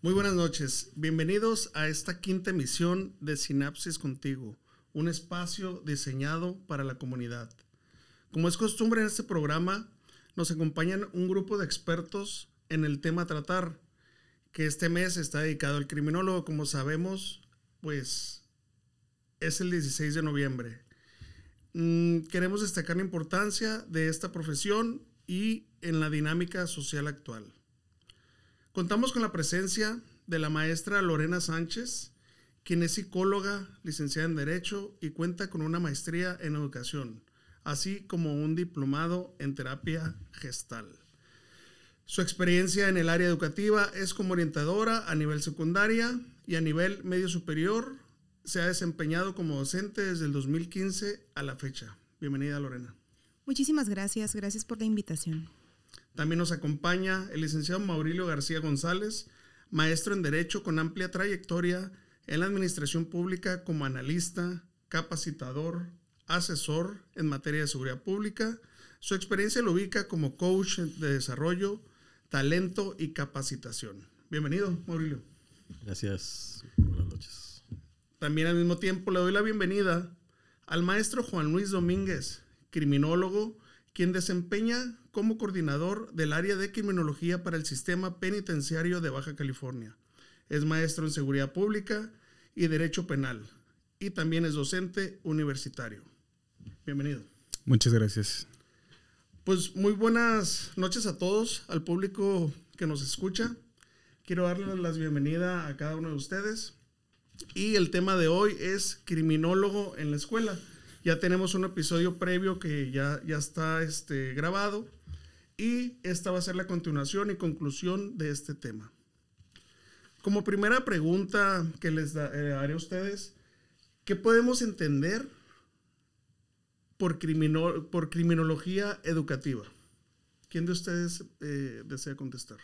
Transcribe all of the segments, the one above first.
Muy buenas noches. Bienvenidos a esta quinta emisión de Sinapsis Contigo, un espacio diseñado para la comunidad. Como es costumbre en este programa, nos acompañan un grupo de expertos en el tema a tratar, que este mes está dedicado al criminólogo, como sabemos, pues es el 16 de noviembre. Mm, queremos destacar la importancia de esta profesión y en la dinámica social actual. Contamos con la presencia de la maestra Lorena Sánchez, quien es psicóloga, licenciada en Derecho y cuenta con una maestría en Educación, así como un diplomado en terapia gestal. Su experiencia en el área educativa es como orientadora a nivel secundaria y a nivel medio superior. Se ha desempeñado como docente desde el 2015 a la fecha. Bienvenida, Lorena. Muchísimas gracias, gracias por la invitación. También nos acompaña el licenciado Maurilio García González, maestro en Derecho con amplia trayectoria en la administración pública como analista, capacitador, asesor en materia de seguridad pública. Su experiencia lo ubica como coach de desarrollo, talento y capacitación. Bienvenido, Maurilio. Gracias. Buenas noches. También al mismo tiempo le doy la bienvenida al maestro Juan Luis Domínguez, criminólogo, quien desempeña como coordinador del área de criminología para el sistema penitenciario de Baja California. Es maestro en seguridad pública y derecho penal y también es docente universitario. Bienvenido. Muchas gracias. Pues muy buenas noches a todos, al público que nos escucha. Quiero darles la bienvenida a cada uno de ustedes. Y el tema de hoy es criminólogo en la escuela. Ya tenemos un episodio previo que ya, ya está este, grabado y esta va a ser la continuación y conclusión de este tema. Como primera pregunta que les eh, haré a ustedes, ¿qué podemos entender por, por criminología educativa? ¿Quién de ustedes eh, desea contestar?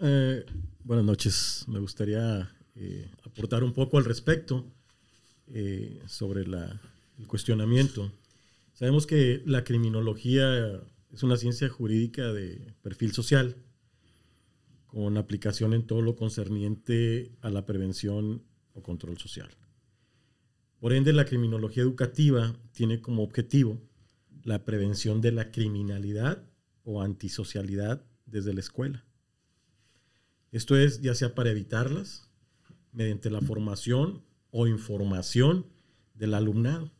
Eh, buenas noches. Me gustaría aportar un poco al respecto sobre el cuestionamiento. Sabemos que la criminología es una ciencia jurídica de perfil social, con aplicación en todo lo concerniente a la prevención o control social. Por ende, la criminología educativa tiene como objetivo la prevención de la criminalidad o antisocialidad desde la escuela. Esto es ya sea para evitarlas mediante la formación o información del alumnado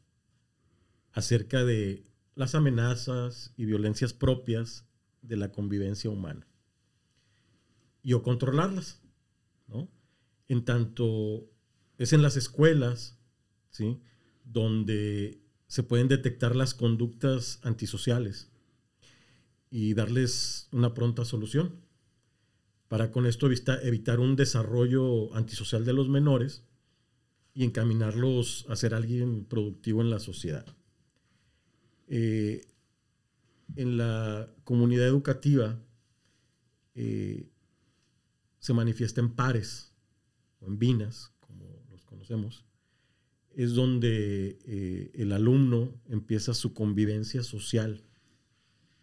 acerca de las amenazas y violencias propias de la convivencia humana y o controlarlas, ¿no? En tanto es en las escuelas, ¿sí? Donde se pueden detectar las conductas antisociales y darles una pronta solución para con esto evitar un desarrollo antisocial de los menores y encaminarlos a ser alguien productivo en la sociedad. Eh, en la comunidad educativa eh, se manifiesta en pares o en binas, como los conocemos, es donde eh, el alumno empieza su convivencia social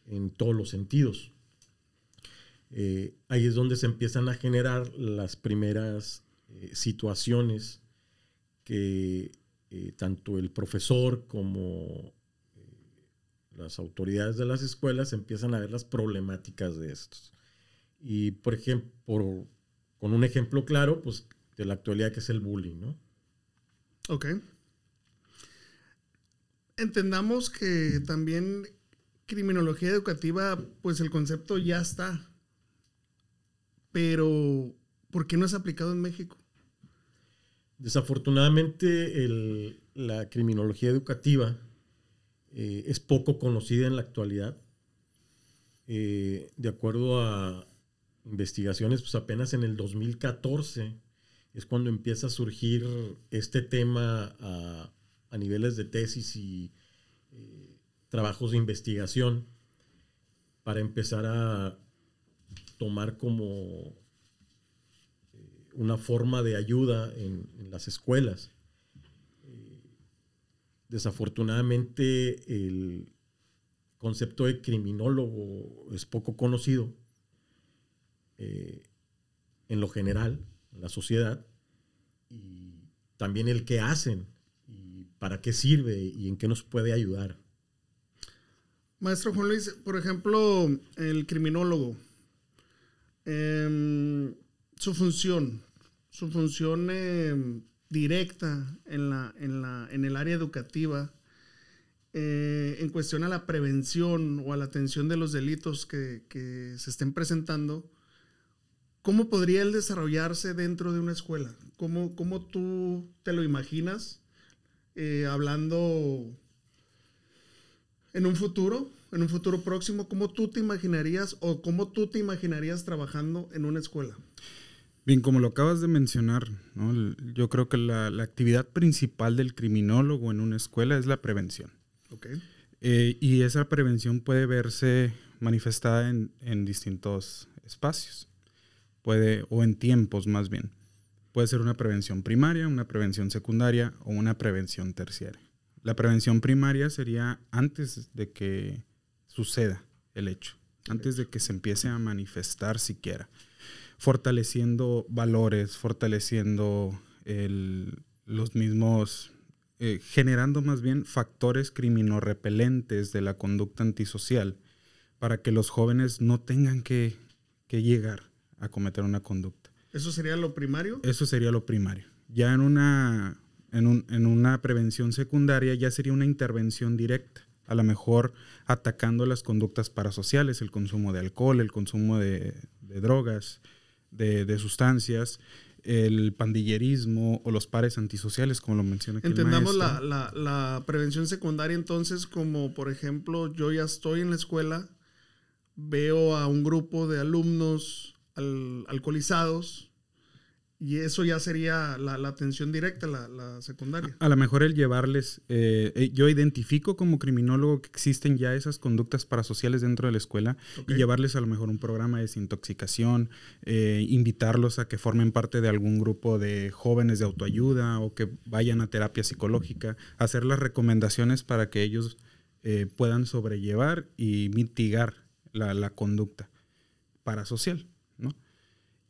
en todos los sentidos. ahí es donde se empiezan a generar las primeras situaciones que tanto el profesor como las autoridades de las escuelas empiezan a ver las problemáticas de estos. Y, por ejemplo, con un ejemplo claro, pues de la actualidad que es el bullying, ¿no? Ok. Entendamos que también criminología educativa, pues el concepto ya está. Pero, ¿por qué no es aplicado en México? Desafortunadamente, la criminología educativa eh, es poco conocida en la actualidad. Eh, de acuerdo a investigaciones, pues apenas en el 2014 es cuando empieza a surgir este tema a, niveles de tesis y eh, trabajos de investigación para empezar a tomar como una forma de ayuda en las escuelas desafortunadamente el concepto de criminólogo es poco conocido. Eh, en lo general, en la sociedad, y también el qué hacen, y para qué sirve y en qué nos puede ayudar. Maestro Juan Luis, por ejemplo, el criminólogo, em, su función, su función em, directa en, la, en, la, en el área educativa, eh, en cuestión a la prevención o a la atención de los delitos que, que, se estén presentando, ¿cómo podría él desarrollarse dentro de una escuela? ¿Cómo, cómo tú te lo imaginas eh, hablando en un futuro, en un futuro próximo, ¿cómo tú te imaginarías o cómo tú te imaginarías trabajando en una escuela? Bien, como lo acabas de mencionar, ¿no? yo creo que la, la, actividad principal del criminólogo en una escuela es la prevención. Okay. Eh, y esa prevención puede verse manifestada en, en, distintos espacios, puede, o en tiempos más bien. Puede ser una prevención primaria, una prevención secundaria o una prevención terciaria. La prevención primaria sería antes de que suceda el hecho, antes de que se empiece a manifestar siquiera, fortaleciendo valores, fortaleciendo el, los mismos, eh, generando más bien factores criminorepelentes de la conducta antisocial para que los jóvenes no tengan que, que llegar a cometer una conducta. ¿Eso sería lo primario? Eso sería lo primario. Ya en una en, un, en, una prevención secundaria ya sería una intervención directa, a lo mejor atacando las conductas parasociales, el consumo de alcohol, el consumo de, de drogas, de, de, sustancias, el pandillerismo o los pares antisociales, como lo menciona aquí Entendamos el la, la, la, prevención secundaria entonces como, por ejemplo, yo ya estoy en la escuela, veo a un grupo de alumnos al, alcoholizados, y eso ya sería la, la atención directa, la, la, secundaria. A, a lo mejor el llevarles, eh, yo identifico como criminólogo que existen ya esas conductas parasociales dentro de la escuela okay. y llevarles a lo mejor un programa de desintoxicación, eh, invitarlos a que formen parte de algún grupo de jóvenes de autoayuda o que vayan a terapia psicológica, hacer las recomendaciones para que ellos eh, puedan sobrellevar y mitigar la, la conducta parasocial.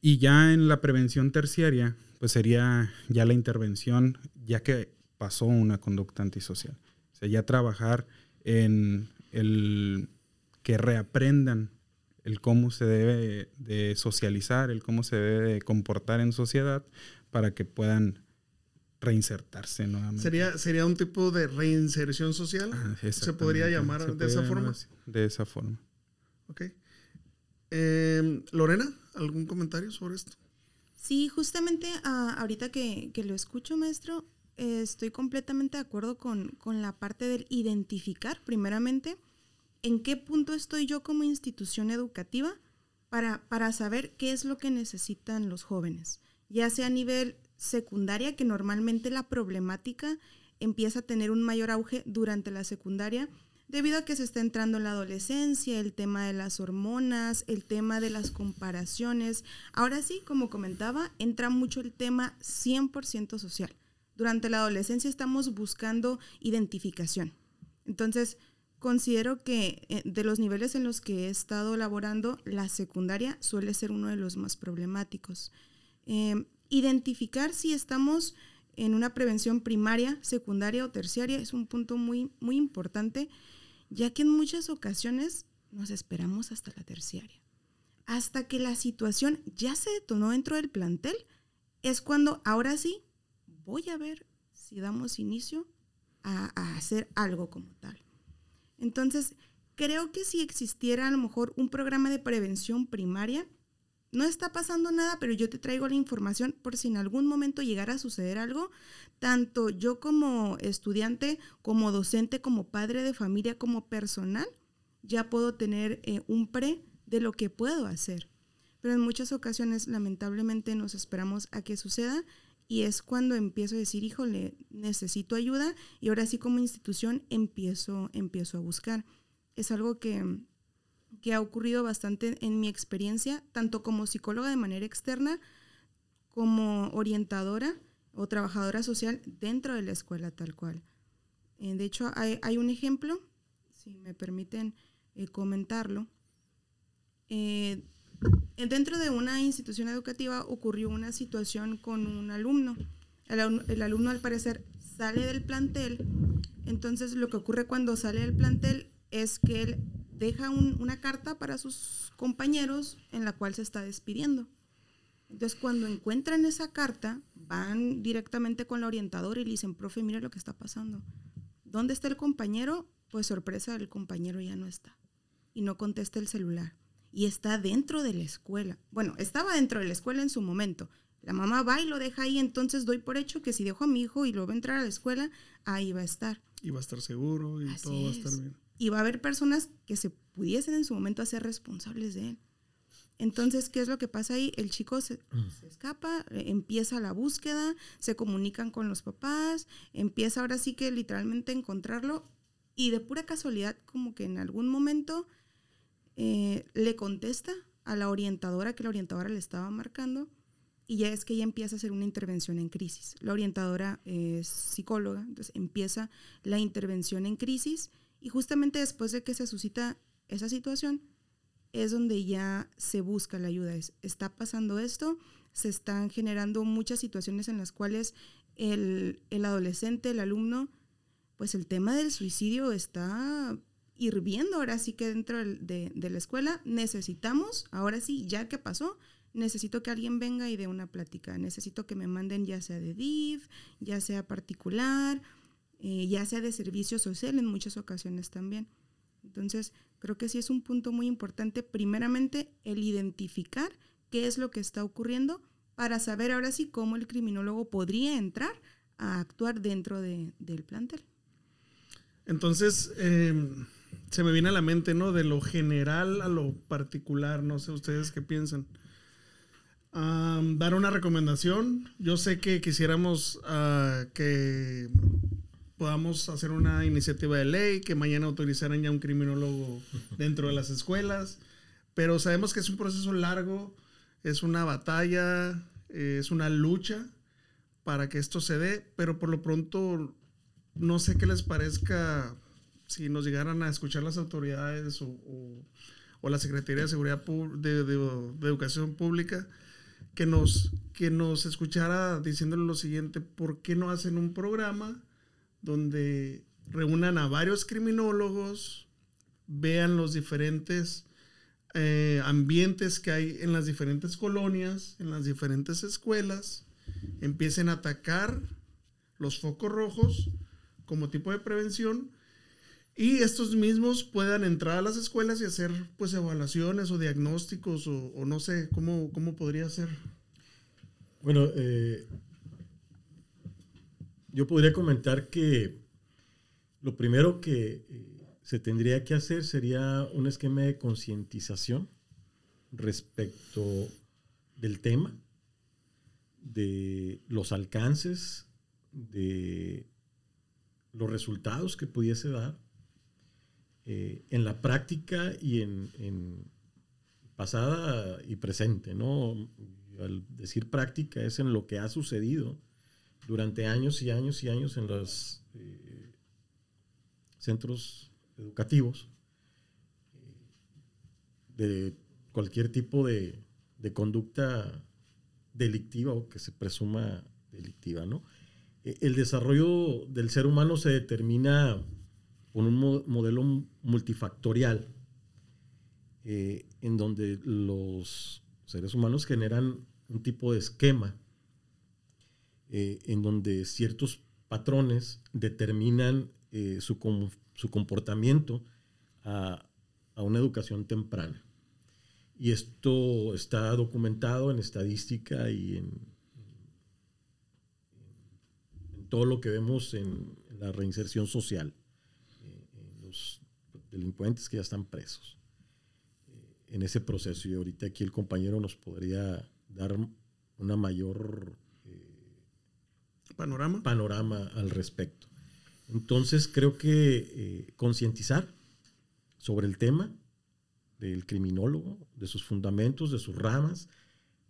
Y ya en la prevención terciaria, pues sería ya la intervención, ya que pasó una conducta antisocial. O sea, ya trabajar en el que reaprendan el cómo se debe de socializar, el cómo se debe de comportar en sociedad para que puedan reinsertarse nuevamente. ¿Sería, sería un tipo de reinserción social? Ah, ¿Se podría llamar Se de esa forma? De esa forma. Ok. Eh, Lorena, ¿algún comentario sobre esto? Sí, justamente uh, ahorita que, que, lo escucho, maestro, estoy completamente de acuerdo con, con, la parte del identificar, primeramente, en qué punto estoy yo como institución educativa para, para saber qué es lo que necesitan los jóvenes, ya sea a nivel secundaria, que normalmente la problemática empieza a tener un mayor auge durante la secundaria, debido a que se está entrando en la adolescencia, el tema de las hormonas, el tema de las comparaciones. Ahora sí, como comentaba, entra mucho el tema 100% social. Durante la adolescencia estamos buscando identificación. Entonces, considero que eh, de los niveles en los que he estado laborando, la secundaria suele ser uno de los más problemáticos. Eh, identificar si estamos en una prevención primaria, secundaria o terciaria es un punto muy, muy importante ya que en muchas ocasiones nos esperamos hasta la terciaria. Hasta que la situación ya se detonó dentro del plantel, es cuando ahora sí voy a ver si damos inicio a, hacer algo como tal. Entonces, creo que si existiera a lo mejor un programa de prevención primaria, no está pasando nada, pero yo te traigo la información por si en algún momento llegara a suceder algo, tanto yo como estudiante, como docente, como padre de familia, como personal, ya puedo tener eh, un pre de lo que puedo hacer. Pero en muchas ocasiones, lamentablemente, nos esperamos a que suceda y es cuando empiezo a decir, híjole, necesito ayuda y ahora sí como institución empiezo, empiezo a buscar. Es algo que que ha ocurrido bastante en mi experiencia, tanto como psicóloga de manera externa, como orientadora o trabajadora social dentro de la escuela tal cual. Eh, de hecho, hay, un ejemplo, si me permiten eh, comentarlo. Eh, Dentro de una institución educativa ocurrió una situación con un alumno. El, el, alumno al parecer sale del plantel, entonces lo que ocurre cuando sale del plantel es que él deja un, una carta para sus compañeros en la cual se está despidiendo. Entonces cuando encuentran esa carta, van directamente con la orientadora y le dicen, profe, mira lo que está pasando. ¿Dónde está el compañero? Pues sorpresa, el compañero ya no está. Y no contesta el celular. Y está dentro de la escuela. Bueno, estaba dentro de la escuela en su momento. La mamá va y lo deja ahí, entonces doy por hecho que si dejo a mi hijo y lo va a entrar a la escuela, ahí va a estar. Y va a estar seguro y todo va a estar bien. Y va a haber personas que se pudiesen en su momento hacer responsables de él. Entonces, ¿qué es lo que pasa ahí? El chico se, se, escapa, eh, empieza la búsqueda, se comunican con los papás, empieza ahora sí que literalmente a encontrarlo y de pura casualidad, como que en algún momento eh, le contesta a la orientadora que la orientadora le estaba marcando y ya es que ella empieza a hacer una intervención en crisis. La orientadora es psicóloga, entonces empieza la intervención en crisis y justamente después de que se suscita esa situación, es donde ya se busca la ayuda. Es, está pasando esto, se están generando muchas situaciones en las cuales el, el adolescente, el alumno, pues el tema del suicidio está hirviendo ahora sí que dentro de, de, la escuela. Necesitamos, ahora sí, ya que pasó, necesito que alguien venga y dé una plática. Necesito que me manden ya sea de DIV, ya sea particular, eh, ya sea de servicio social en muchas ocasiones también. Entonces, creo que sí es un punto muy importante, primeramente, el identificar qué es lo que está ocurriendo para saber ahora sí cómo el criminólogo podría entrar a actuar dentro de, del plantel. Entonces, eh, se me viene a la mente, ¿no? De lo general a lo particular, no sé ustedes qué piensan. Um, dar una recomendación. Yo sé que quisiéramos uh, que podamos hacer una iniciativa de ley, que mañana autorizaran ya un criminólogo dentro de las escuelas, pero sabemos que es un proceso largo, es una batalla, es una lucha para que esto se dé, pero por lo pronto no sé qué les parezca si nos llegaran a escuchar las autoridades o, o, o la Secretaría de Seguridad de, de, de, Educación Pública, que nos, que nos escuchara diciéndole lo siguiente, ¿por qué no hacen un programa? Donde reúnan a varios criminólogos, vean los diferentes eh, ambientes que hay en las diferentes colonias, en las diferentes escuelas, empiecen a atacar los focos rojos como tipo de prevención y estos mismos puedan entrar a las escuelas y hacer pues evaluaciones o diagnósticos o, no sé cómo, cómo podría ser. Bueno, eh, yo podría comentar que lo primero que eh, se tendría que hacer sería un esquema de concientización respecto del tema, de los alcances, de los resultados que pudiese dar eh, en la práctica y en, en, pasada y presente, ¿no? Al decir práctica es en lo que ha sucedido durante años y años y años en los eh, centros educativos eh, de cualquier tipo de, conducta delictiva o que se presuma delictiva. ¿no? Eh, el desarrollo del ser humano se determina por un mo modelo multifactorial eh, en donde los seres humanos generan un tipo de esquema eh, en donde ciertos patrones determinan eh, su, com su, comportamiento a, a, una educación temprana. Y esto está documentado en estadística y en, en todo lo que vemos en, en la reinserción social, eh, en los delincuentes que ya están presos eh, en ese proceso. Y ahorita aquí el compañero nos podría dar una mayor panorama. panorama al respecto. Entonces creo que eh, concientizar sobre el tema del criminólogo, de sus fundamentos, de sus ramas,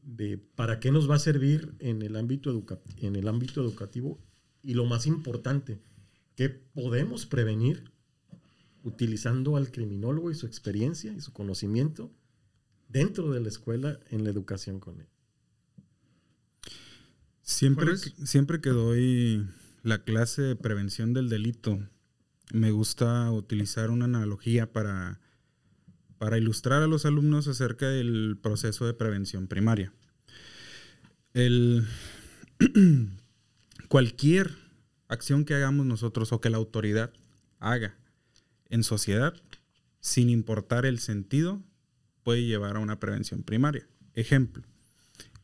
de para qué nos va a servir en el ámbito, educa en el ámbito educativo y lo más importante, qué podemos prevenir utilizando al criminólogo y su experiencia y su conocimiento dentro de la escuela en la educación con él. Siempre, siempre que doy la clase de prevención del delito, me gusta utilizar una analogía para, para ilustrar a los alumnos acerca del proceso de prevención primaria. El, cualquier acción que hagamos nosotros o que la autoridad haga en sociedad, sin importar el sentido, puede llevar a una prevención primaria. Ejemplo,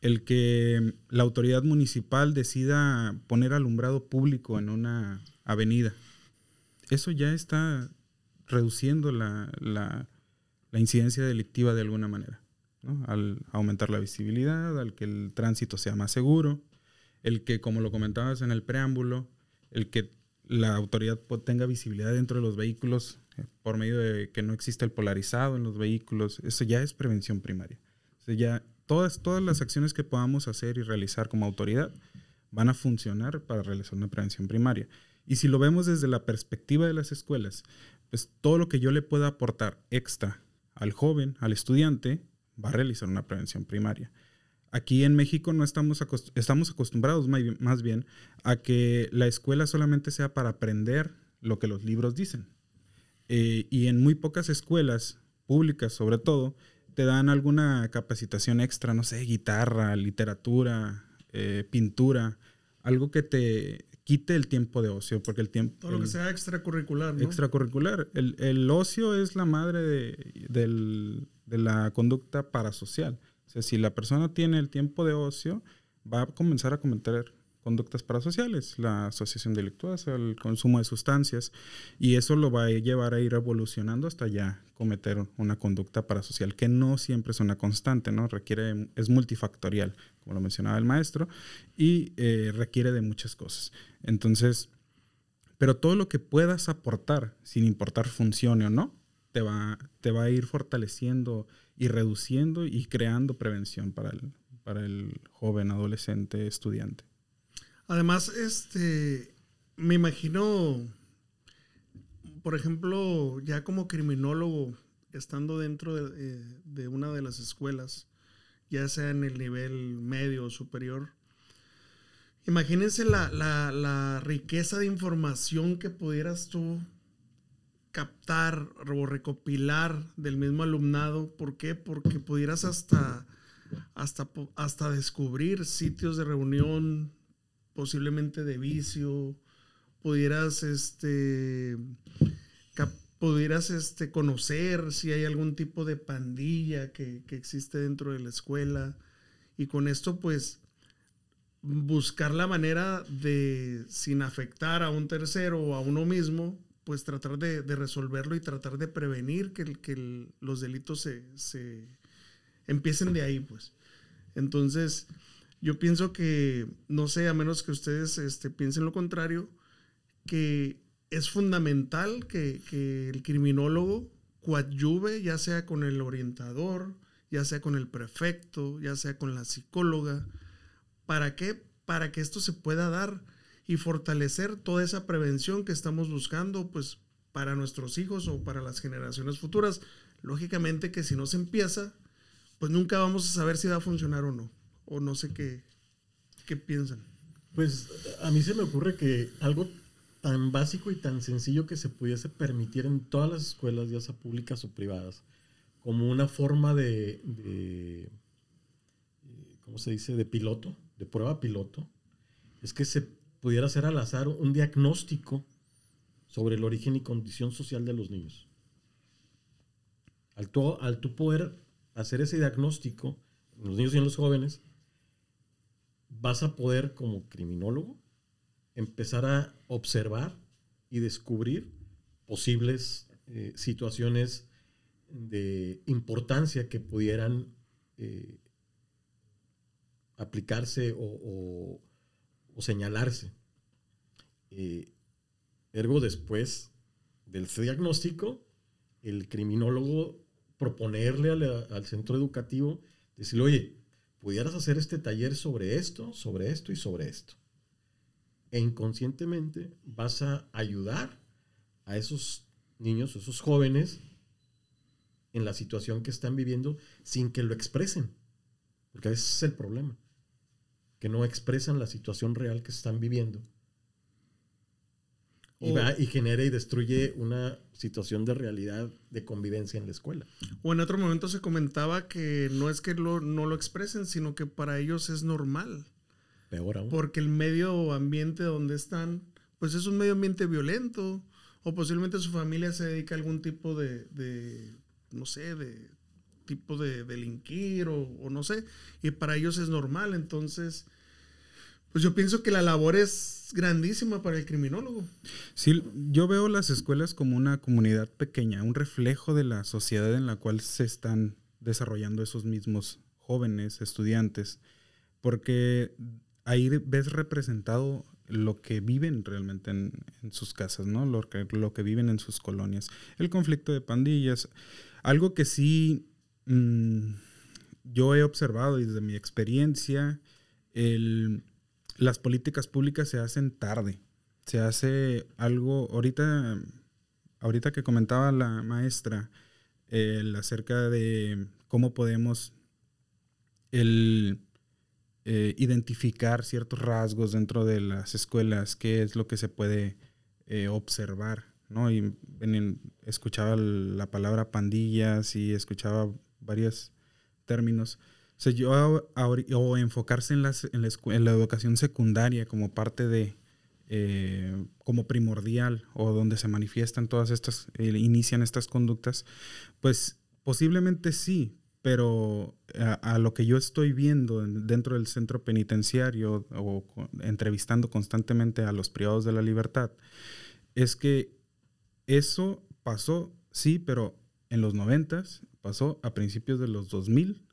el que la autoridad municipal decida poner alumbrado público en una avenida, eso ya está reduciendo la, incidencia delictiva de alguna manera, al aumentar la visibilidad, al que el tránsito sea más seguro, el que, como lo comentabas en el preámbulo, el que la autoridad tenga visibilidad dentro de los vehículos eh, por medio de que no exista el polarizado en los vehículos, eso ya es prevención primaria. O ya todas, todas las acciones que podamos hacer y realizar como autoridad van a funcionar para realizar una prevención primaria. Y si lo vemos desde la perspectiva de las escuelas, pues todo lo que yo le pueda aportar extra al joven, al estudiante, va a realizar una prevención primaria. Aquí en México no estamos, estamos acostumbrados más bien a que la escuela solamente sea para aprender lo que los libros dicen. Eh, y en muy pocas escuelas públicas, sobre todo, te dan alguna capacitación extra, no sé, guitarra, literatura, eh, pintura, algo que te quite el tiempo de ocio, porque el tiempo... Todo lo que sea extracurricular, ¿no? Extracurricular. El, ocio es la madre de, de la conducta parasocial. O sea, si la persona tiene el tiempo de ocio, va a comenzar a cometer conductas parasociales, la asociación delictuosa, el consumo de sustancias, y eso lo va a llevar a ir evolucionando hasta ya cometer una conducta parasocial, que no siempre es una constante, ¿no? Requiere, es multifactorial, como lo mencionaba el maestro, y eh, requiere de muchas cosas. Entonces, pero todo lo que puedas aportar, sin importar funcione o no, te va, te va a ir fortaleciendo y reduciendo y creando prevención para el, para el joven, adolescente, estudiante. Además, este, me imagino, por ejemplo, ya como criminólogo, estando dentro de, eh, una de las escuelas, ya sea en el nivel medio o superior, imagínense la, la riqueza de información que pudieras tú captar o recopilar del mismo alumnado. ¿Por qué? Porque pudieras hasta, hasta, hasta descubrir sitios de reunión posiblemente de vicio, pudieras este pudieras este, conocer si hay algún tipo de pandilla que, que, existe dentro de la escuela. Y con esto pues buscar la manera de sin afectar a un tercero o a uno mismo pues tratar de, resolverlo y tratar de prevenir que, que los delitos se, se empiecen de ahí pues. Entonces yo pienso que, no sé, a menos que ustedes este, piensen lo contrario, que es fundamental que, el criminólogo coadyuve, ya sea con el orientador, ya sea con el prefecto, ya sea con la psicóloga. ¿Para qué? Para que esto se pueda dar y fortalecer toda esa prevención que estamos buscando, pues para nuestros hijos o para las generaciones futuras. Lógicamente que si no se empieza, pues nunca vamos a saber si va a funcionar o no o no sé qué, qué piensan. Pues a mí se me ocurre que algo tan básico y tan sencillo que se pudiese permitir en todas las escuelas, ya sea públicas o privadas, como una forma de, de ¿cómo se dice?, de piloto, de prueba piloto, es que se pudiera hacer al azar un diagnóstico sobre el origen y condición social de los niños. Al tú, al tú poder hacer ese diagnóstico los niños y en los jóvenes, vas a poder como criminólogo empezar a observar y descubrir posibles eh, situaciones de importancia que pudieran eh, aplicarse o, señalarse. Eh, ergo, después del diagnóstico, el criminólogo proponerle al centro educativo, decirle, oye, pudieras hacer este taller sobre esto, sobre esto y sobre esto. E inconscientemente vas a ayudar a esos niños, esos jóvenes, en la situación que están viviendo sin que lo expresen. Porque ese es el problema. Que no expresan la situación real que están viviendo. Y, va, y genera y destruye una situación de realidad de convivencia en la escuela. O en otro momento se comentaba que no es que lo, no lo expresen, sino que para ellos es normal. Peor aún. Porque el medio ambiente donde están, pues es un medio ambiente violento. O posiblemente su familia se dedica a algún tipo de, de no sé, de tipo de delinquir o, o no sé. Y para ellos es normal. Entonces, pues yo pienso que la labor es grandísima para el criminólogo. Sí, yo veo las escuelas como una comunidad pequeña, un reflejo de la sociedad en la cual se están desarrollando esos mismos jóvenes, estudiantes, porque ahí ves representado lo que viven realmente en, sus casas, ¿no? Lo que, lo que viven en sus colonias. El conflicto de pandillas. Algo que sí mmm, yo he observado desde mi experiencia, el, las políticas públicas se hacen tarde. Se hace algo, ahorita, ahorita que comentaba la maestra, acerca de cómo podemos el, eh, identificar ciertos rasgos dentro de las escuelas, qué es lo que se puede eh, observar, ¿no? Y escuchaba la palabra pandillas y escuchaba varios términos. O sea, yo, o enfocarse en, la, educación secundaria como parte de, eh, como primordial o donde se manifiestan todas estas, eh, inician estas conductas, pues posiblemente sí, pero a, lo que yo estoy viendo dentro del centro penitenciario o entrevistando constantemente a los privados de la libertad, es que eso pasó, sí, pero en los noventas, pasó a principios de los 2000, ¿no?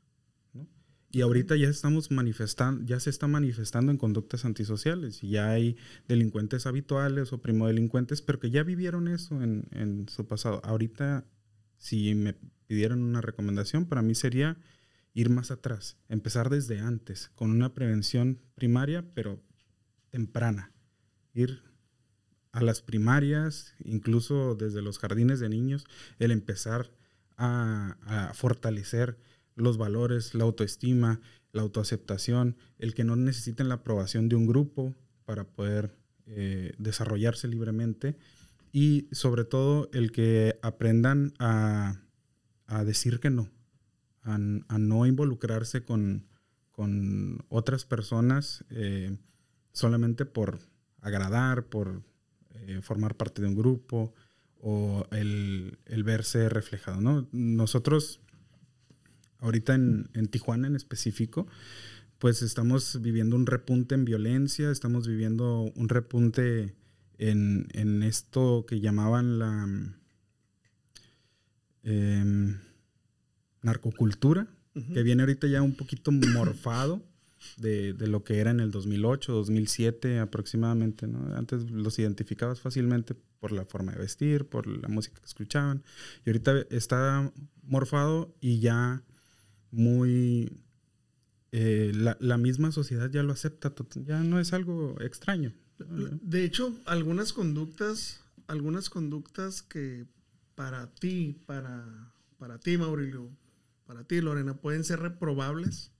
Y ahorita ya estamos manifestando, ya se está manifestando en conductas antisociales, y ya hay delincuentes habituales o primodelincuentes, pero que ya vivieron eso en, en su pasado. Ahorita, si me pidieran una recomendación, para mí sería ir más atrás, empezar desde antes, con una prevención primaria, pero temprana. Ir a las primarias, incluso desde los jardines de niños, el empezar a, a, fortalecer los valores, la autoestima, la autoaceptación, el que no necesiten la aprobación de un grupo para poder eh, desarrollarse libremente y sobre todo el que aprendan a, a decir que no, a, no involucrarse con, con, otras personas eh, solamente por agradar, por eh, formar parte de un grupo o el, el, verse reflejado. ¿no? Nosotros, ahorita en, en Tijuana en específico, pues estamos viviendo un repunte en violencia, estamos viviendo un repunte en, en esto que llamaban la eh, narcocultura, uh -huh. que viene ahorita ya un poquito morfado de, de, lo que era en el 2008, 2007 aproximadamente. ¿no? Antes los identificabas fácilmente por la forma de vestir, por la música que escuchaban, y ahorita está morfado y ya muy... Eh, la, la, misma sociedad ya lo acepta, ya no es algo extraño. De hecho, algunas conductas, algunas conductas que para ti, para, para ti, Maurilio, para ti, Lorena, pueden ser reprobables.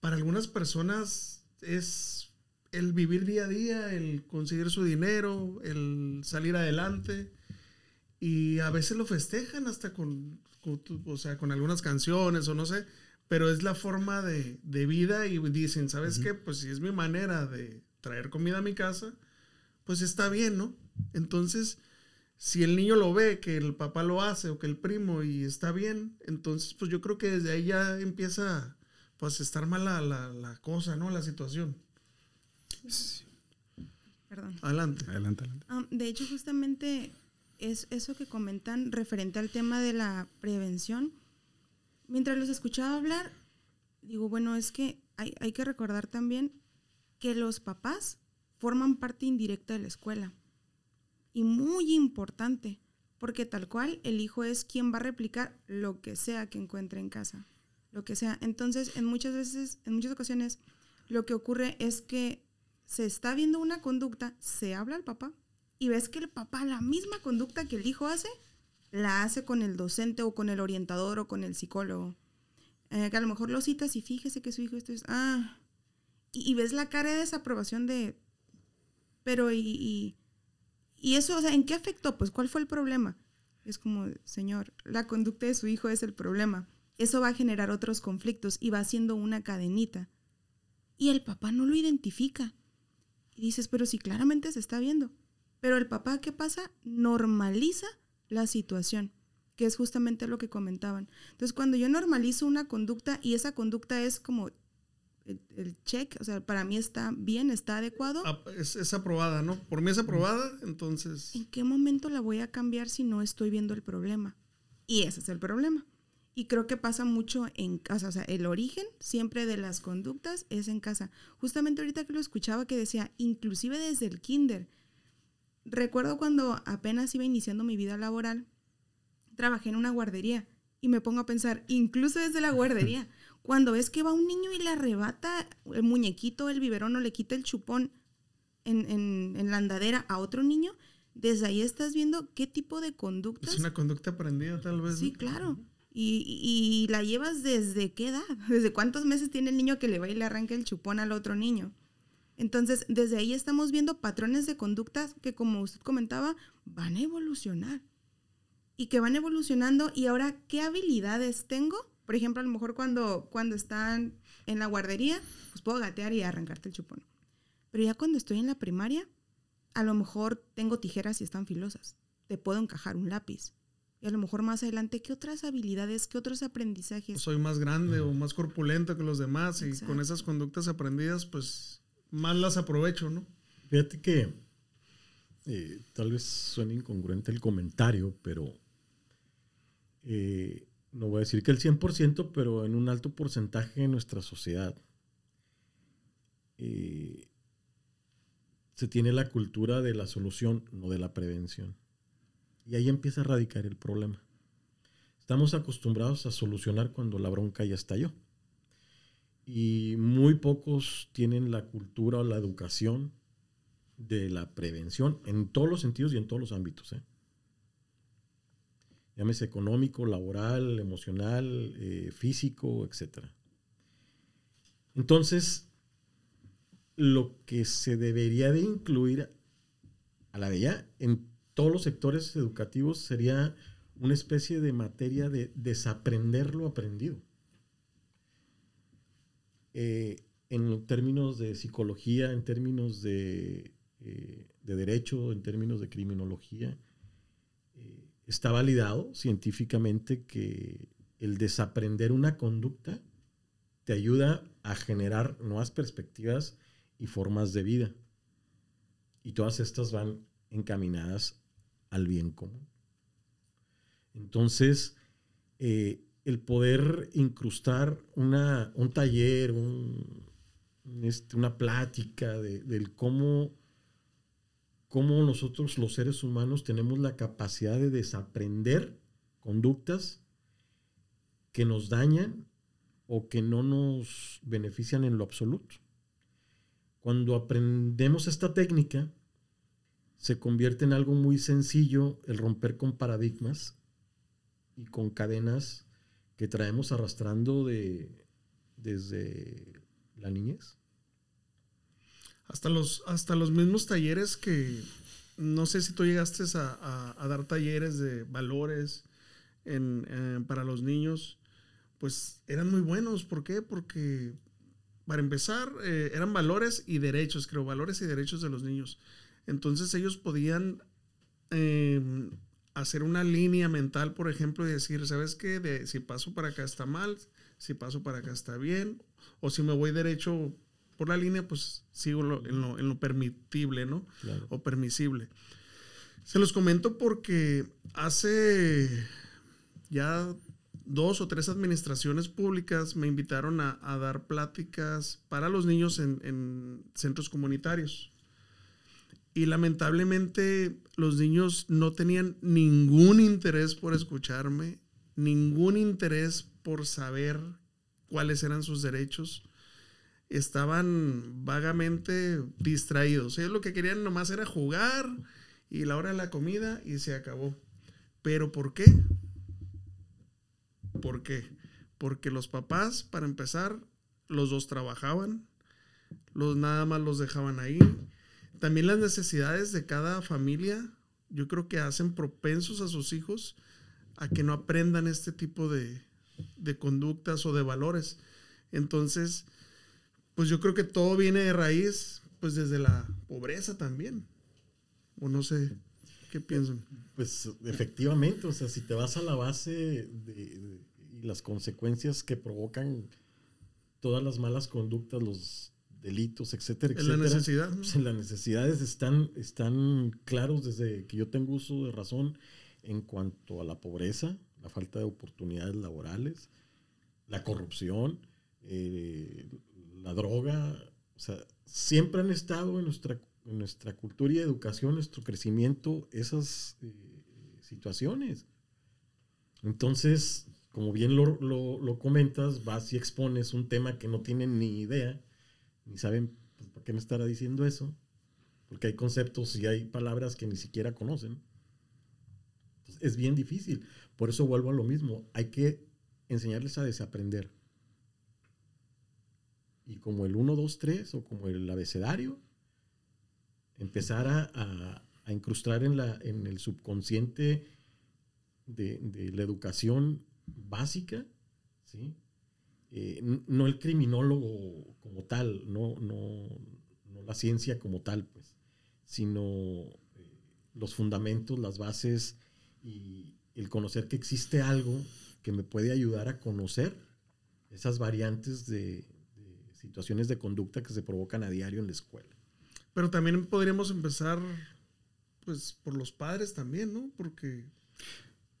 Para algunas personas es el vivir día a día, el conseguir su dinero, el salir adelante. Y a veces lo festejan hasta con, o sea, con algunas canciones o no sé, pero es la forma de, de vida y dicen, ¿sabes uh -huh. qué? Pues si es mi manera de traer comida a mi casa, pues está bien, ¿no? Entonces, si el niño lo ve, que el papá lo hace o que el primo y está bien, entonces pues yo creo que desde ahí ya empieza pues a estar mal la, la, la cosa, ¿no? La situación. Sí. Perdón. Adelante. Adelante, adelante. Um, de hecho, justamente es eso que comentan referente al tema de la prevención. Mientras los escuchaba hablar, digo, bueno, es que hay, hay que recordar también que los papás forman parte indirecta de la escuela y muy importante, porque tal cual el hijo es quien va a replicar lo que sea que encuentre en casa, lo que sea. Entonces, en muchas veces, en muchas ocasiones, lo que ocurre es que se está viendo una conducta, se habla al papá y ves que el papá la misma conducta que el hijo hace, la hace con el docente o con el orientador o con el psicólogo. Eh, que a lo mejor lo citas y fíjese que su hijo esto es, ah, y, ves la cara de desaprobación de, pero y, y, eso, o sea, ¿en qué afectó? Pues, ¿cuál fue el problema? Es como, señor, la conducta de su hijo es el problema. Eso va a generar otros conflictos y va haciendo una cadenita. Y el papá no lo identifica. Y dices, pero si claramente se está viendo. Pero el papá, ¿qué pasa? Normaliza la situación, que es justamente lo que comentaban. Entonces, cuando yo normalizo una conducta y esa conducta es como el, check, o sea, para mí está bien, está adecuado. Ah, es, aprobada, ¿no? Por mí es aprobada, entonces... ¿En qué momento la voy a cambiar si no estoy viendo el problema? Y ese es el problema. Y creo que pasa mucho en casa, o sea, el origen siempre de las conductas es en casa. Justamente ahorita que lo escuchaba que decía, inclusive desde el kinder. Recuerdo cuando apenas iba iniciando mi vida laboral, trabajé en una guardería y me pongo a pensar, incluso desde la guardería, cuando ves que va un niño y le arrebata el muñequito, el biberón o le quita el chupón en, la andadera a otro niño, desde ahí estás viendo qué tipo de conducta. Es una conducta aprendida tal vez. Sí, claro. Y, la llevas desde qué edad, desde cuántos meses tiene el niño que le va y le arranca el chupón al otro niño. Entonces, desde ahí estamos viendo patrones de conductas que, como usted comentaba, van a evolucionar. Y que van evolucionando. Y ahora, ¿qué habilidades tengo por ejemplo, a lo mejor cuando, cuando están en la guardería, pues puedo gatear y arrancarte el chupón. Pero ya cuando estoy en la primaria, a lo mejor tengo tijeras y están filosas. Te puedo encajar un lápiz. Y a lo mejor más adelante, ¿qué otras habilidades, qué otros aprendizajes? Soy más grande o más corpulento que los demás y con esas conductas aprendidas, pues más las aprovecho, ¿no? Fíjate que eh, tal vez suene incongruente el comentario, pero eh, no voy a decir que el 100%, pero en un alto porcentaje de nuestra sociedad eh, se tiene la cultura de la solución, no de la prevención. Y ahí empieza a radicar el problema. Estamos acostumbrados a solucionar cuando la bronca ya estalló. Y muy pocos tienen la cultura o la educación de la prevención en todos los sentidos y en todos los ámbitos. ¿eh? llámese económico, laboral, emocional, eh, físico, etc. Entonces, lo que se debería de incluir a la de ya en todos los sectores educativos sería una especie de materia de desaprender lo aprendido. Eh, en términos de psicología, en términos de, eh, de derecho, en términos de criminología, está validado científicamente que el desaprender una conducta te ayuda a generar nuevas perspectivas y formas de vida. Y todas estas van encaminadas al bien común. Entonces, eh, el poder incrustar una, un taller, este, una plática de, del cómo cómo nosotros los seres humanos tenemos la capacidad de desaprender conductas que nos dañan o que no nos benefician en lo absoluto. Cuando aprendemos esta técnica, se convierte en algo muy sencillo el romper con paradigmas y con cadenas que traemos arrastrando de, desde la niñez. Hasta los, hasta los mismos talleres que no sé si tú llegaste a, dar talleres de valores para los niños, pues eran muy buenos. ¿Por qué? Porque para empezar eh, eran valores y derechos, creo, valores y derechos de los niños. Entonces ellos podían em, hacer una línea mental, por ejemplo, y decir, ¿sabes qué? De, si paso para acá está mal, si paso para acá está bien, o si me voy derecho por la línea, pues sigo en, lo, permitible, ¿no? O permisible. Se los comento porque hace ya dos o tres administraciones públicas me invitaron a, dar pláticas para los niños en, en, centros comunitarios. Y lamentablemente los niños no tenían ningún interés por escucharme, ningún interés por saber cuáles eran sus derechos estaban vagamente distraídos. Ellos lo que querían nomás era jugar y la hora de la comida y se acabó. ¿Pero por qué? ¿Por qué? Porque los papás, para empezar, los dos trabajaban, los nada más los dejaban ahí. También las necesidades de cada familia, yo creo que hacen propensos a sus hijos a que no aprendan este tipo de, de conductas o de valores. Entonces, pues yo creo que todo viene de raíz, pues desde la pobreza también. O no sé, ¿qué piensan? Pues efectivamente, o sea, si te vas a la base de, y las consecuencias que provocan todas las malas conductas, los delitos, etcétera, etcétera. En la necesidad. Pues en las necesidades están, están claros desde que yo tengo uso de razón en cuanto a la pobreza, la falta de oportunidades laborales, la corrupción, eh, la droga, o sea, siempre han estado en nuestra, en nuestra cultura y educación, nuestro crecimiento, esas eh, situaciones. Entonces, como bien lo, lo, comentas, vas y expones un tema que no tienen ni idea, ni saben pues, por qué me estará diciendo eso, porque hay conceptos y hay palabras que ni siquiera conocen. es bien difícil. Por eso vuelvo a lo mismo. Hay que enseñarles a desaprender y como el 1, 2, 3 o como el abecedario, empezar a, a, incrustar en, la, en el subconsciente de, de la educación básica, ¿sí? Eh, no el criminólogo como tal, no, no, no, la ciencia como tal, pues, sino eh, los fundamentos, las bases y el conocer que existe algo que me puede ayudar a conocer esas variantes de, situaciones de conducta que se provocan a diario en la escuela. Pero también podríamos empezar, pues, por los padres también, ¿no? Porque,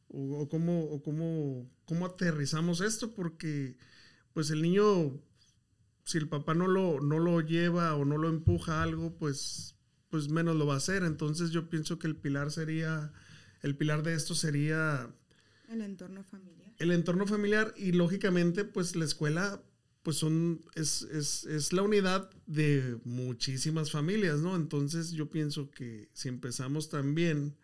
o, cómo, o cómo, cómo aterrizamos esto, porque, pues, el niño, si el papá no lo, no lo lleva o no lo empuja a algo, pues, pues menos lo va a hacer. Entonces yo pienso que el pilar sería, el pilar de esto sería... El entorno familiar. El entorno familiar y lógicamente pues la escuela pues son, es, es, es, la unidad de muchísimas familias, ¿no? Entonces yo pienso que si empezamos también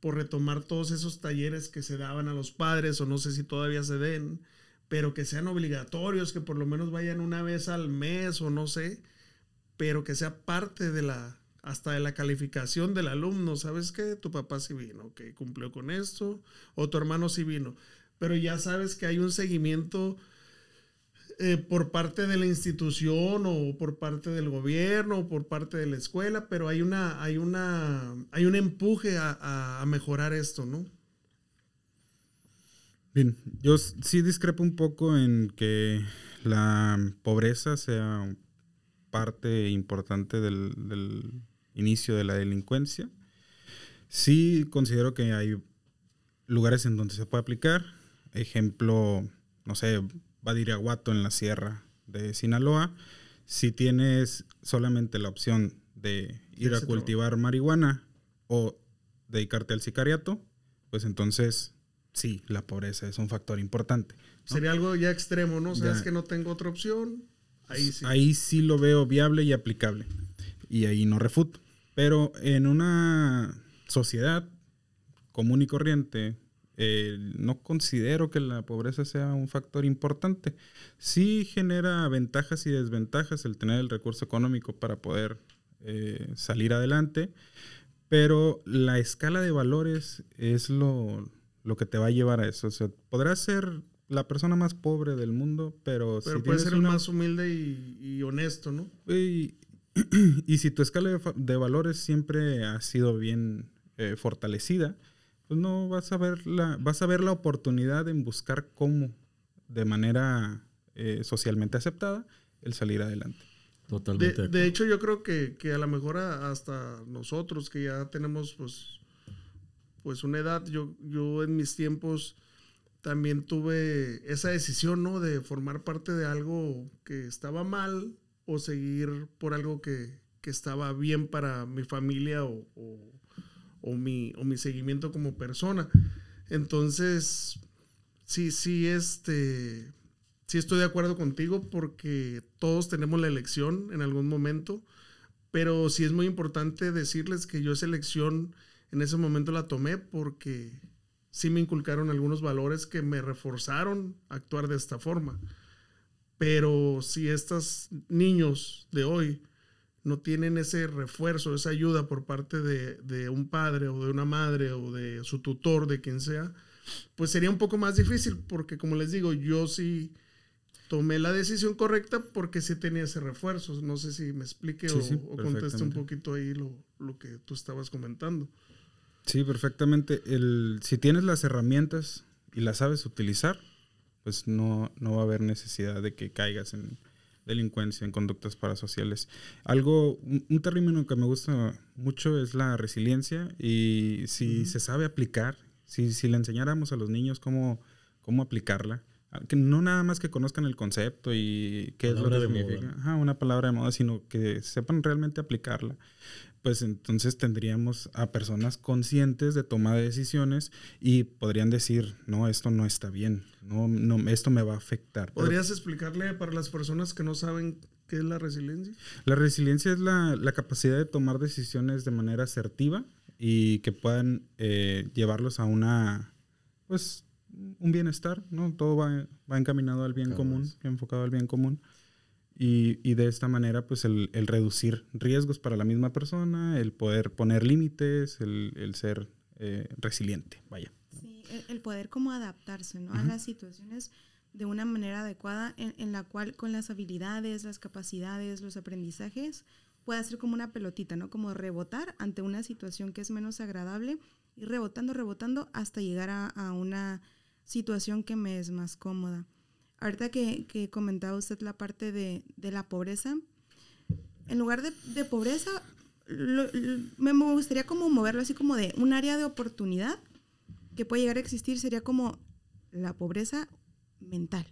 por retomar todos esos talleres que se daban a los padres, o no sé si todavía se den, pero que sean obligatorios, que por lo menos vayan una vez al mes o no sé, pero que sea parte de la, hasta de la calificación del alumno, ¿sabes qué? Tu papá sí vino, que cumplió con esto, o tu hermano sí vino, pero ya sabes que hay un seguimiento eh, por parte de la institución o por parte del gobierno o por parte de la escuela, pero hay una, hay una, hay un empuje a, mejorar esto, ¿no? Bien, yo sí discrepo un poco en que la pobreza sea parte importante del, del inicio de la delincuencia. Sí considero que hay lugares en donde se puede aplicar. Ejemplo, no sé, Badiraguato en la sierra de Sinaloa, si tienes solamente la opción de ir a cultivar marihuana o dedicarte al sicariato, pues entonces sí, la pobreza es un factor importante. Sería algo ya extremo, ¿no? Sabes que no tengo otra opción. Ahí sí. Ahí sí lo veo viable y aplicable. Y ahí no refuto. Pero en una sociedad común y corriente, eh, no considero que la pobreza sea un factor importante. Sí genera ventajas y desventajas el tener el recurso económico para poder eh, salir adelante, pero la escala de valores es lo, que te va a llevar a eso. O sea, podrás ser la persona más pobre del mundo, pero... Pero puede ser el más humilde y, honesto, ¿no? Y, y, si tu escala de, valores siempre ha sido bien eh, fortalecida, pues no vas a ver la, vas a ver la oportunidad en buscar cómo, de manera eh, socialmente aceptada, el salir adelante. Totalmente. De, hecho, yo creo que, a lo mejor hasta nosotros que ya tenemos pues, pues una edad, yo, yo en mis tiempos también tuve esa decisión, ¿no? De formar parte de algo que estaba mal o seguir por algo que, estaba bien para mi familia o o mi, o mi seguimiento como persona. Entonces, sí, sí, este, sí estoy de acuerdo contigo porque todos tenemos la elección en algún momento, pero sí es muy importante decirles que yo esa elección en ese momento la tomé porque sí me inculcaron algunos valores que me reforzaron a actuar de esta forma. Pero si estos niños de hoy no tienen ese refuerzo, esa ayuda por parte de, de, un padre o de una madre o de su tutor, de quien sea, pues sería un poco más difícil porque como les digo, yo sí tomé la decisión correcta porque sí tenía ese refuerzo. No sé si me explique o, o conteste un poquito ahí lo, lo, que tú estabas comentando. Sí, perfectamente. El, si tienes las herramientas y las sabes utilizar, pues no, no va a haber necesidad de que caigas en delincuencia, en conductas parasociales. Algo, un, término que me gusta mucho es la resiliencia y si se sabe aplicar, si, si le enseñáramos a los niños cómo, cómo aplicarla, que no nada más que conozcan el concepto y qué es lo que significa, una palabra de moda, sino que sepan realmente aplicarla, pues entonces tendríamos a personas conscientes de toma de decisiones y podrían decir, no, esto no está bien, no, no esto me va a afectar. ¿Podrías explicarle para las personas que no saben qué es la resiliencia? La resiliencia es la, la capacidad de tomar decisiones de manera asertiva y que puedan eh, llevarlos a una, pues, un bienestar, ¿no? Todo va, va encaminado al bien común, enfocado al bien común. Y, y, de esta manera, pues el, el, reducir riesgos para la misma persona, el poder poner límites, el, el ser eh, resiliente, vaya. Sí, el, poder como adaptarse ¿no? a las situaciones de una manera adecuada en, en, la cual con las habilidades, las capacidades, los aprendizajes, pueda ser como una pelotita, ¿no? Como rebotar ante una situación que es menos agradable y rebotando, rebotando hasta llegar a, a una situación que me es más cómoda. Ahorita que, que comentaba usted la parte de, de la pobreza, en lugar de, de pobreza, me, me gustaría como moverlo así como de un área de oportunidad que puede llegar a existir, sería como la pobreza mental.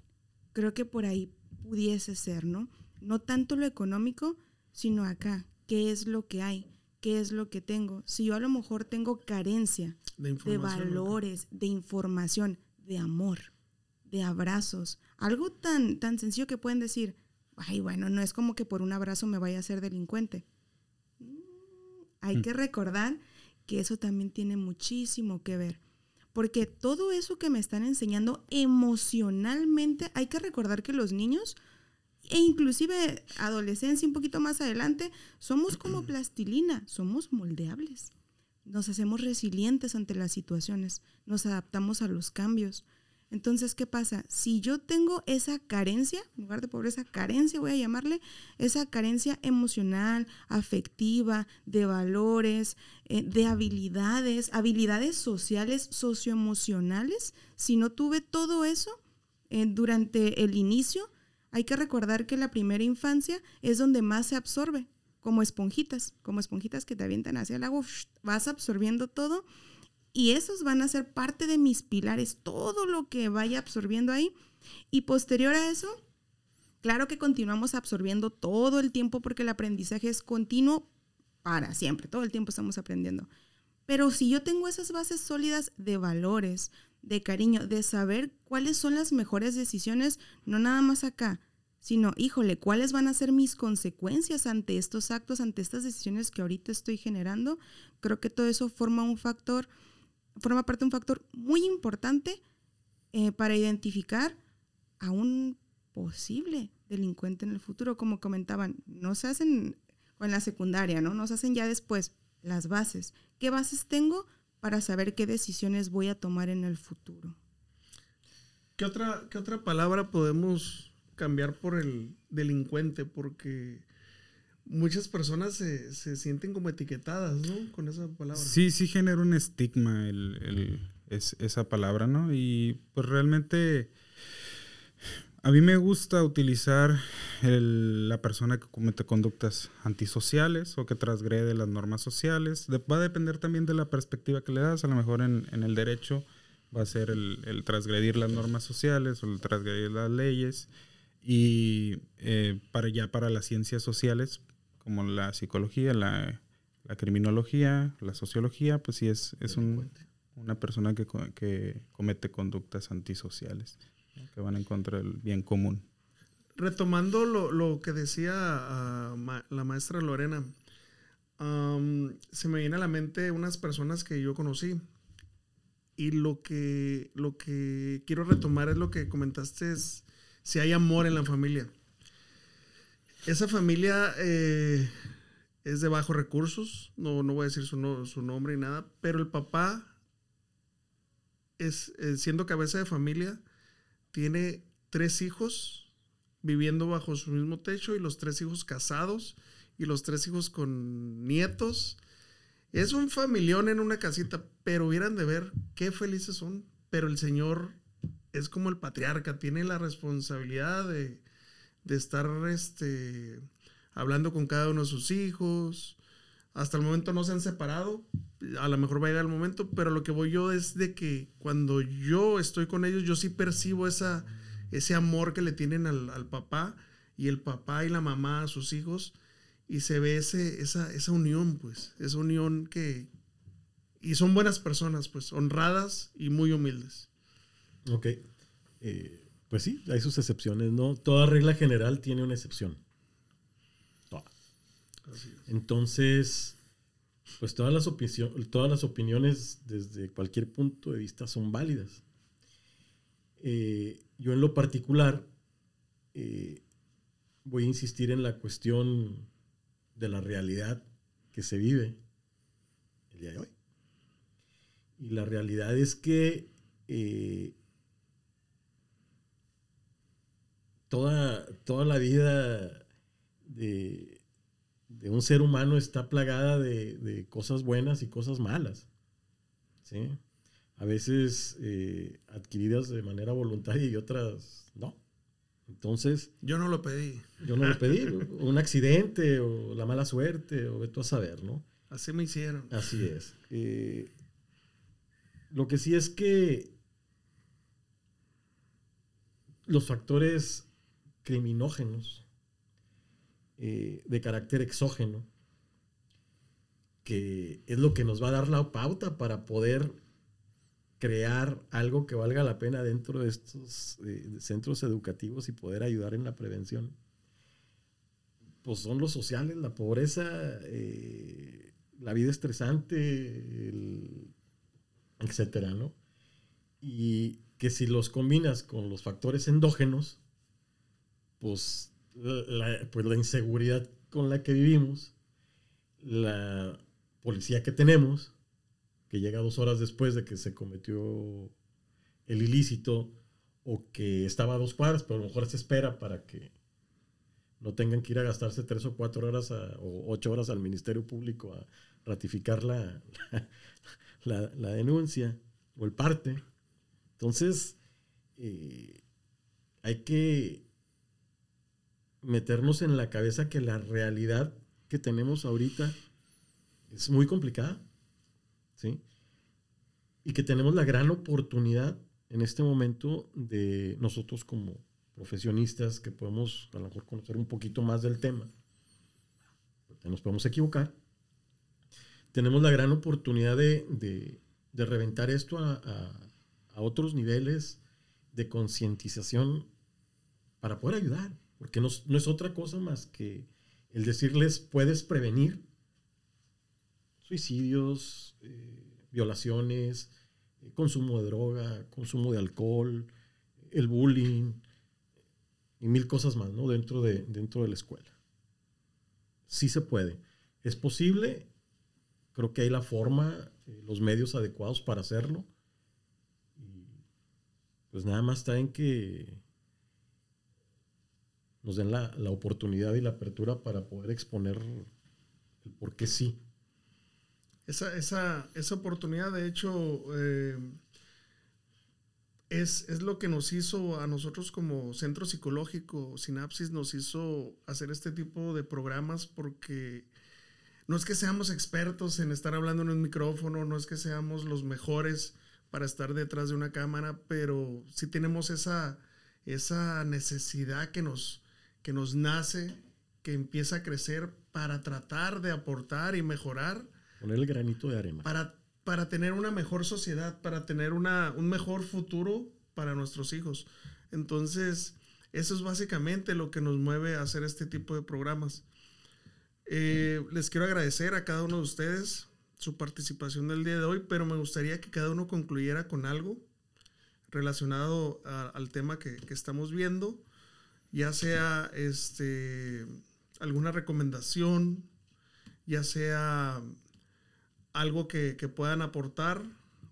Creo que por ahí pudiese ser, ¿no? No tanto lo económico, sino acá, qué es lo que hay, qué es lo que tengo. Si yo a lo mejor tengo carencia de, de valores, de información, de amor, de abrazos. Algo tan, tan sencillo que pueden decir, ay, bueno, no es como que por un abrazo me vaya a ser delincuente. Mm, hay mm. que recordar que eso también tiene muchísimo que ver. Porque todo eso que me están enseñando emocionalmente, hay que recordar que los niños, e inclusive adolescencia un poquito más adelante, somos como plastilina, somos moldeables nos hacemos resilientes ante las situaciones, nos adaptamos a los cambios. Entonces, ¿qué pasa? Si yo tengo esa carencia, en lugar de pobreza, carencia voy a llamarle, esa carencia emocional, afectiva, de valores, eh, de habilidades, habilidades sociales, socioemocionales, si no tuve todo eso eh, durante el inicio, hay que recordar que la primera infancia es donde más se absorbe como esponjitas, como esponjitas que te avientan hacia el agua, vas absorbiendo todo y esos van a ser parte de mis pilares, todo lo que vaya absorbiendo ahí. Y posterior a eso, claro que continuamos absorbiendo todo el tiempo porque el aprendizaje es continuo para siempre, todo el tiempo estamos aprendiendo. Pero si yo tengo esas bases sólidas de valores, de cariño, de saber cuáles son las mejores decisiones, no nada más acá, sino, híjole, ¿cuáles van a ser mis consecuencias ante estos actos, ante estas decisiones que ahorita estoy generando? Creo que todo eso forma un factor, forma parte de un factor muy importante eh, para identificar a un posible delincuente en el futuro. Como comentaban, no se hacen en la secundaria, ¿no? No se hacen ya después las bases. ¿Qué bases tengo para saber qué decisiones voy a tomar en el futuro? ¿Qué otra, qué otra palabra podemos cambiar por el delincuente, porque muchas personas se, se, sienten como etiquetadas, ¿no? Con esa palabra. Sí, sí genera un estigma el, el, es, esa palabra, ¿no? Y pues realmente a mí me gusta utilizar la persona que comete conductas antisociales o que transgrede las normas sociales. va a depender también de la perspectiva que le das. A lo mejor en, en el derecho va a ser el, el transgredir las normas sociales o el transgredir las leyes. Y eh, para ya para las ciencias sociales, como la psicología, la, la criminología, la sociología, pues sí es, es un, una persona que, que, comete conductas antisociales, que van en contra del bien común. Retomando lo, lo que decía uh, ma, la maestra Lorena, um, se me viene a la mente unas personas que yo conocí y lo que, lo que quiero retomar es lo que comentaste, es si hay amor en la familia. Esa familia eh, es de bajos recursos, no, no voy a decir su, su nombre y nada, pero el papá, es, eh, siendo cabeza de familia, tiene tres hijos viviendo bajo su mismo techo y los tres hijos casados y los tres hijos con nietos. Es un familión en una casita, pero hubieran de ver qué felices son. Pero el Señor es como el patriarca, tiene la responsabilidad de, de estar este, hablando con cada uno de sus hijos. Hasta el momento no se han separado, a lo mejor va a llegar el momento, pero lo que voy yo es de que cuando yo estoy con ellos, yo sí percibo esa, ese amor que le tienen al, al papá y el papá y la mamá a sus hijos y se ve ese, esa, esa unión, pues, esa unión que... Y son buenas personas, pues, honradas y muy humildes. Ok. Eh, pues sí, hay sus excepciones, ¿no? Toda regla general tiene una excepción. Toda. Entonces, pues todas las, todas las opiniones desde cualquier punto de vista son válidas. Eh, yo en lo particular eh, voy a insistir en la cuestión de la realidad que se vive el día de hoy. Y la realidad es que eh, toda, toda la vida de, un ser humano está plagada de, cosas buenas y cosas malas. A veces eh, adquiridas de manera voluntaria y otras no. Entonces. Yo no lo pedí. Yo no lo pedí. un accidente o la mala suerte o tú a saber, ¿no? Así me hicieron. Así es. Eh, lo que sí es que los factores criminógenos eh, de carácter exógeno, que es lo que nos va a dar la pauta para poder crear algo que valga la pena dentro de estos eh, centros educativos y poder ayudar en la prevención, pues son los sociales, la pobreza, eh, la vida estresante, etcétera, ¿no? Y que si los combinas con los factores endógenos, pues la, pues la inseguridad con la que vivimos, la policía que tenemos, que llega dos horas después de que se cometió el ilícito o que estaba a dos cuadras, pero a lo mejor se espera para que no tengan que ir a gastarse tres o cuatro horas o ocho horas al Ministerio Público a ratificar la, la, denuncia o el parte. Entonces, eh, hay que meternos en la cabeza que la realidad que tenemos ahorita es muy complicada. Y que tenemos la gran oportunidad en este momento de nosotros como profesionistas que podemos a lo mejor conocer un poquito más del tema, nos podemos equivocar, tenemos la gran oportunidad de, reventar esto a, otros niveles de concientización para poder ayudar, porque no, no es otra cosa más que el decirles puedes prevenir suicidios, eh, violaciones, eh, consumo de droga, consumo de alcohol, el bullying y mil cosas más, ¿no? Dentro de, dentro de la escuela. Sí se puede. Es posible, creo que hay la forma, eh, los medios adecuados para hacerlo. Y pues nada más está en que nos den la, la oportunidad y la apertura para poder exponer el por qué sí. Esa, esa, esa oportunidad, de hecho, eh, es, es, lo que nos hizo a nosotros como centro psicológico, Sinapsis, nos hizo hacer este tipo de programas porque no es que seamos expertos en estar hablando en un micrófono, no es que seamos los mejores para estar detrás de una cámara, pero sí tenemos esa, esa necesidad que nos, que nos nace, que empieza a crecer para tratar de aportar y mejorar Poner el granito de arena. Para, para tener una mejor sociedad, para tener una, un mejor futuro para nuestros hijos. Entonces, eso es básicamente lo que nos mueve a hacer este tipo de programas. Eh, les quiero agradecer a cada uno de ustedes su participación del día de hoy, pero me gustaría que cada uno concluyera con algo relacionado al tema que, que, estamos viendo, ya sea este, alguna recomendación, ya sea algo que, que puedan aportar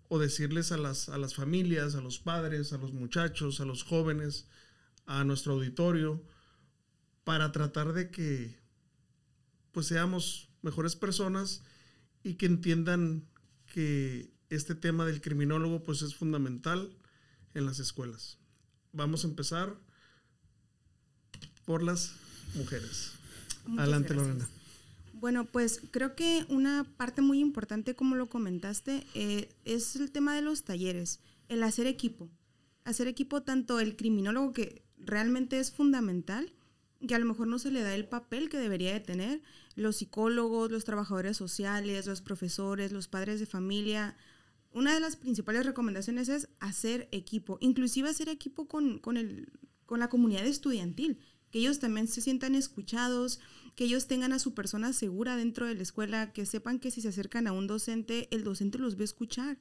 o decirles a las, a las familias, a los padres, a los muchachos, a los jóvenes, a nuestro auditorio, para tratar de que pues seamos mejores personas y que entiendan que este tema del criminólogo pues es fundamental en las escuelas. Vamos a empezar por las mujeres. Adelante, Lorena. Bueno, pues creo que una parte muy importante, como lo comentaste, eh, es el tema de los talleres, el hacer equipo. Hacer equipo tanto el criminólogo, que realmente es fundamental, que a lo mejor no se le da el papel que debería de tener, los psicólogos, los trabajadores sociales, los profesores, los padres de familia. Una de las principales recomendaciones es hacer equipo, inclusive hacer equipo con, con, el, con la comunidad estudiantil, que ellos también se sientan escuchados, que ellos tengan a su persona segura dentro de la escuela, que sepan que si se acercan a un docente, el docente los ve escuchar.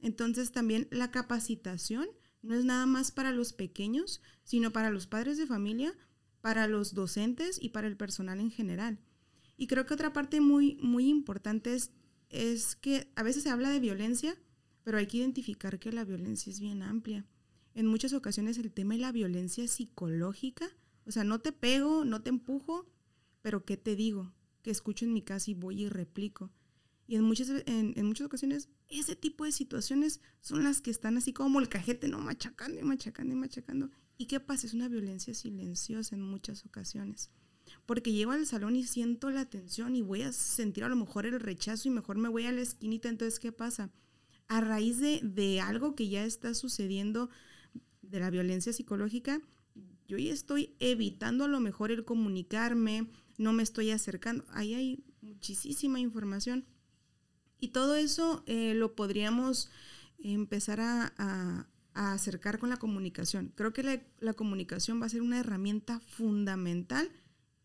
Entonces también la capacitación no es nada más para los pequeños, sino para los padres de familia, para los docentes y para el personal en general. Y creo que otra parte muy, muy importante es, es que a veces se habla de violencia, pero hay que identificar que la violencia es bien amplia. En muchas ocasiones el tema de la violencia psicológica, o sea, no te pego, no te empujo, pero ¿qué te digo? Que escucho en mi casa y voy y replico. Y en muchas, en, en, muchas ocasiones, ese tipo de situaciones son las que están así como el cajete, ¿no? Machacando y machacando y machacando. ¿Y qué pasa? Es una violencia silenciosa en muchas ocasiones. Porque llego al salón y siento la tensión y voy a sentir a lo mejor el rechazo y mejor me voy a la esquinita. Entonces, ¿qué pasa? A raíz de, de algo que ya está sucediendo de la violencia psicológica, yo ya estoy evitando a lo mejor el comunicarme, no me estoy acercando. Ahí hay muchísima información. Y todo eso eh, lo podríamos empezar a, a acercar con la comunicación. Creo que la, la, comunicación va a ser una herramienta fundamental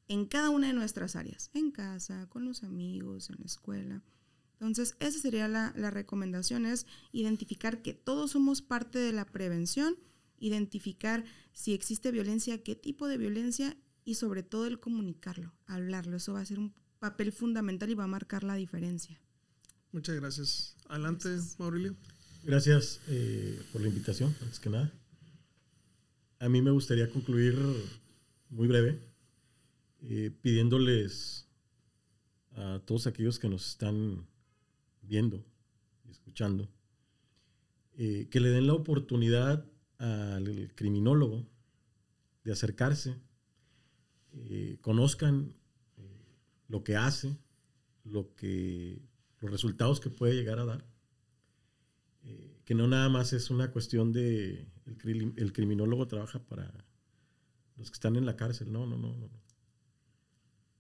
en cada una de nuestras áreas, en casa, con los amigos, en la escuela. Entonces, esa sería la, la recomendación, es identificar que todos somos parte de la prevención, identificar si existe violencia, qué tipo de violencia y sobre todo el comunicarlo, hablarlo. Eso va a ser un papel fundamental y va a marcar la diferencia. Muchas gracias. Adelante, gracias. Maurilio. Gracias eh, por la invitación, antes que nada. A mí me gustaría concluir muy breve, eh, pidiéndoles a todos aquellos que nos están viendo y escuchando, eh, que le den la oportunidad al criminólogo de acercarse, eh, conozcan eh, lo que hace, lo que, los resultados que puede llegar a dar eh, que no nada más es una cuestión de el, el, criminólogo trabaja para los que están en la cárcel, no, no, no.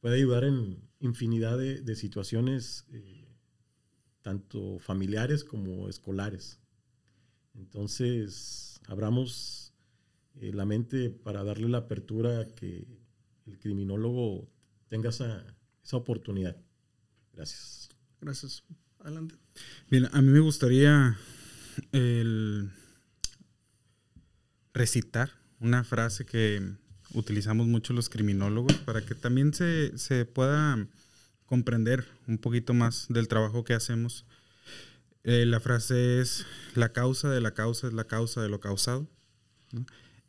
Puede ayudar en infinidad de, de situaciones, eh, tanto familiares como escolares. Entonces, abramos eh, la mente para darle la apertura a que el criminólogo tenga esa, esa oportunidad. Gracias. Gracias. Adelante. Bien, a mí me gustaría el recitar una frase que utilizamos mucho los criminólogos para que también se, se pueda comprender un poquito más del trabajo que hacemos. Eh, la frase es, la causa de la causa es la causa de lo causado.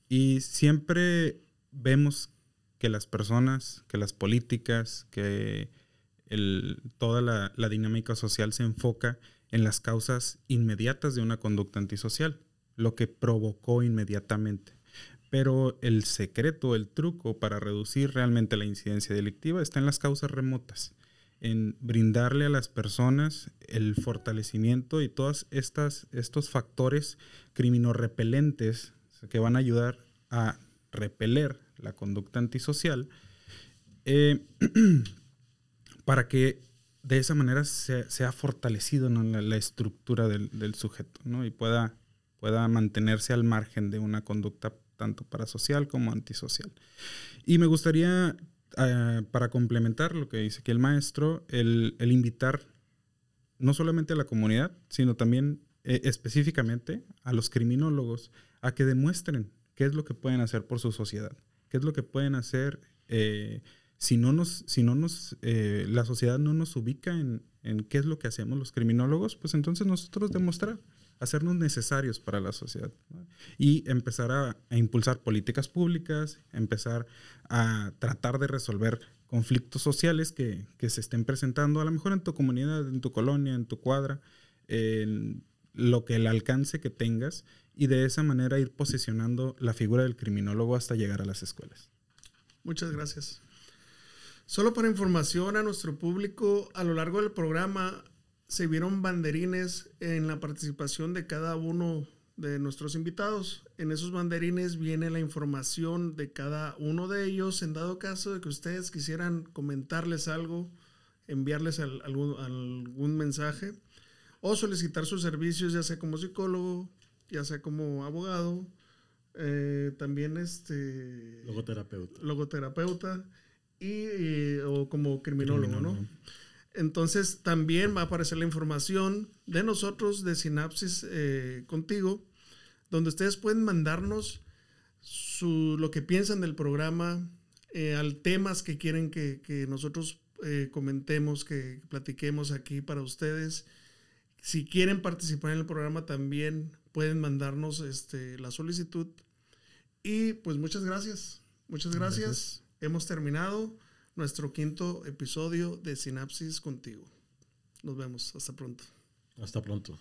Y siempre vemos que las personas, que las políticas, que toda la, la dinámica social se enfoca en las causas inmediatas de una conducta antisocial, lo que provocó inmediatamente. Pero el secreto, el truco para reducir realmente la incidencia delictiva está en las causas remotas, en brindarle a las personas el fortalecimiento y todos estos factores criminorepelentes que van a ayudar a repeler la conducta antisocial eh, para que de esa manera se, se ha fortalecido ¿no? la, la, estructura del, del, sujeto ¿no? y pueda, pueda mantenerse al margen de una conducta tanto parasocial como antisocial. Y me gustaría, uh, para complementar lo que dice aquí el maestro, el, el invitar no solamente a la comunidad, sino también eh, específicamente a los criminólogos a que demuestren qué es lo que pueden hacer por su sociedad, qué es lo que pueden hacer eh, si no nos, si no nos, eh, la sociedad no nos ubica en, en, qué es lo que hacemos los criminólogos, pues entonces nosotros demostrar, hacernos necesarios para la sociedad y empezar a, impulsar políticas públicas, empezar a tratar de resolver conflictos sociales que, que, se estén presentando, a lo mejor en tu comunidad, en tu colonia, en tu cuadra, en lo que el alcance que tengas y de esa manera ir posicionando la figura del criminólogo hasta llegar a las escuelas. Muchas gracias. Solo para información a nuestro público, a lo largo del programa se vieron banderines en la participación de cada uno de nuestros invitados. En esos banderines viene la información de cada uno de ellos. En dado caso de que ustedes quisieran comentarles algo, enviarles algún, algún mensaje o solicitar sus servicios, ya sea como psicólogo, ya sea como abogado, eh, también este... Logoterapeuta. Logoterapeuta y, o como criminólogo, ¿no? Entonces también va a aparecer la información de nosotros de Sinapsis eh, contigo, donde ustedes pueden mandarnos su, lo que piensan del programa, eh, al temas que quieren que, que nosotros eh, comentemos, que platiquemos aquí para ustedes. Si quieren participar en el programa también pueden mandarnos este, la solicitud. Y pues muchas gracias. Muchas gracias. gracias hemos terminado nuestro quinto episodio de Sinapsis contigo. Nos vemos. Hasta pronto. Hasta pronto.